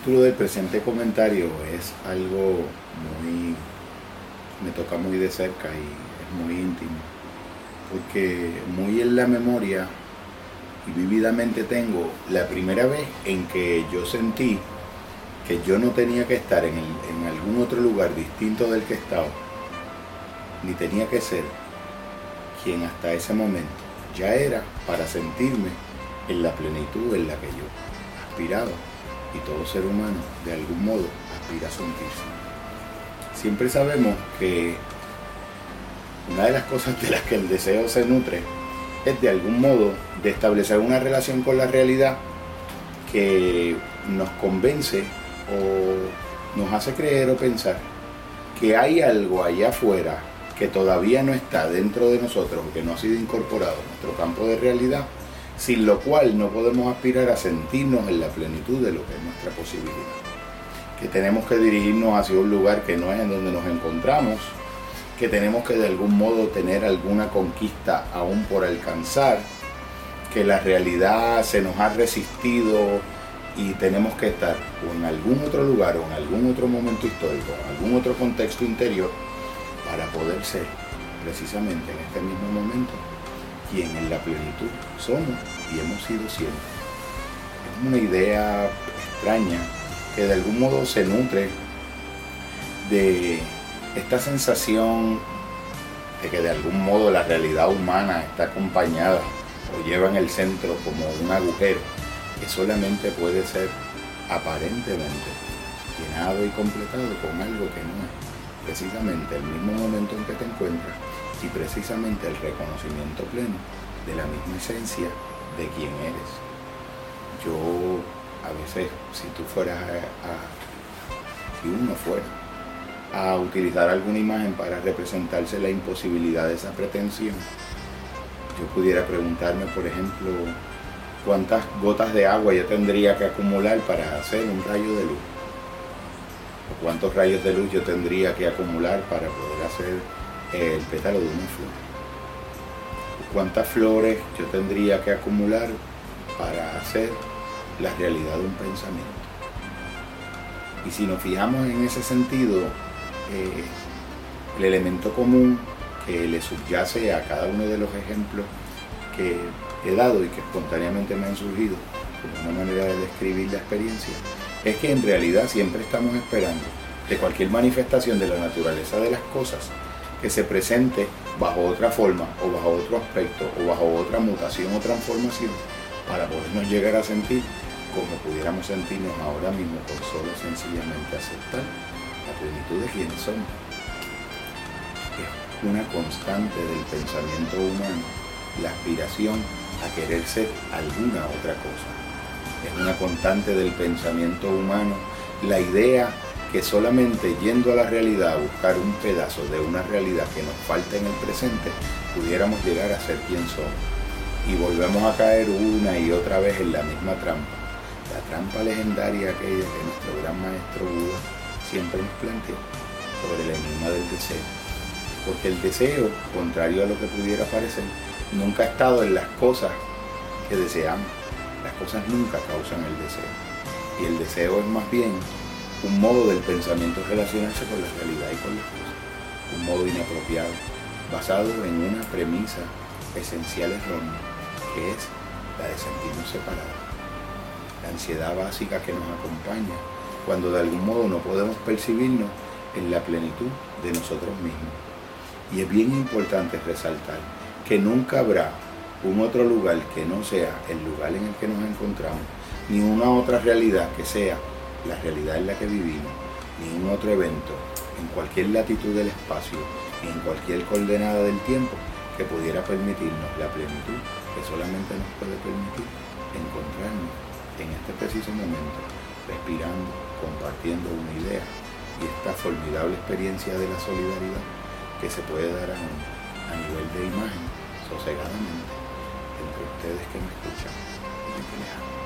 título del presente comentario es algo muy, me toca muy de cerca y es muy íntimo, porque muy en la memoria y vividamente tengo la primera vez en que yo sentí que yo no tenía que estar en, en algún otro lugar distinto del que estaba, ni tenía que ser quien hasta ese momento ya era para sentirme en la plenitud en la que yo aspiraba y todo ser humano de algún modo aspira a sentirse. Siempre sabemos que una de las cosas de las que el deseo se nutre es de algún modo de establecer una relación con la realidad que nos convence o nos hace creer o pensar que hay algo allá afuera que todavía no está dentro de nosotros, que no ha sido incorporado a nuestro campo de realidad, sin lo cual no podemos aspirar a sentirnos en la plenitud de lo que es nuestra posibilidad. Que tenemos que dirigirnos hacia un lugar que no es en donde nos encontramos, que tenemos que de algún modo tener alguna conquista aún por alcanzar, que la realidad se nos ha resistido y tenemos que estar en algún otro lugar o en algún otro momento histórico, en algún otro contexto interior para poder ser precisamente en este mismo momento quien en la plenitud somos y hemos sido siempre. Es una idea extraña que de algún modo se nutre de esta sensación de que de algún modo la realidad humana está acompañada o lleva en el centro como un agujero que solamente puede ser aparentemente llenado y completado con algo que no es precisamente el mismo momento en que te encuentras y precisamente el reconocimiento pleno de la misma esencia de quien eres. Yo a veces, si tú fueras a, si uno fuera a utilizar alguna imagen para representarse la imposibilidad de esa pretensión, yo pudiera preguntarme, por ejemplo, cuántas gotas de agua yo tendría que acumular para hacer un rayo de luz cuántos rayos de luz yo tendría que acumular para poder hacer el pétalo de una flor. Cuántas flores yo tendría que acumular para hacer la realidad de un pensamiento. Y si nos fijamos en ese sentido, eh, el elemento común que le subyace a cada uno de los ejemplos que he dado y que espontáneamente me han surgido como una manera de describir la experiencia, es que en realidad siempre estamos esperando de cualquier manifestación de la naturaleza de las cosas que se presente bajo otra forma o bajo otro aspecto o bajo otra mutación o transformación para podernos llegar a sentir como pudiéramos sentirnos ahora mismo por solo sencillamente aceptar la plenitud de quienes somos. Es una constante del pensamiento humano la aspiración a querer ser alguna otra cosa es una constante del pensamiento humano, la idea que solamente yendo a la realidad a buscar un pedazo de una realidad que nos falta en el presente, pudiéramos llegar a ser quien somos. Y volvemos a caer una y otra vez en la misma trampa, la trampa legendaria aquella que nuestro gran maestro Buda siempre nos planteó sobre el enigma del deseo. Porque el deseo, contrario a lo que pudiera parecer, nunca ha estado en las cosas que deseamos las cosas nunca causan el deseo. Y el deseo es más bien un modo del pensamiento relacionarse con la realidad y con las cosas. Un modo inapropiado, basado en una premisa esencial errónea, que es la de sentirnos separados. La ansiedad básica que nos acompaña cuando de algún modo no podemos percibirnos en la plenitud de nosotros mismos. Y es bien importante resaltar que nunca habrá un otro lugar que no sea el lugar en el que nos encontramos, ni una otra realidad que sea la realidad en la que vivimos, ni un otro evento en cualquier latitud del espacio, ni en cualquier coordenada del tiempo que pudiera permitirnos la plenitud que solamente nos puede permitir encontrarnos en este preciso momento, respirando, compartiendo una idea y esta formidable experiencia de la solidaridad que se puede dar a, a nivel de imagen, sosegadamente entre ustedes que me escuchan y que me aman.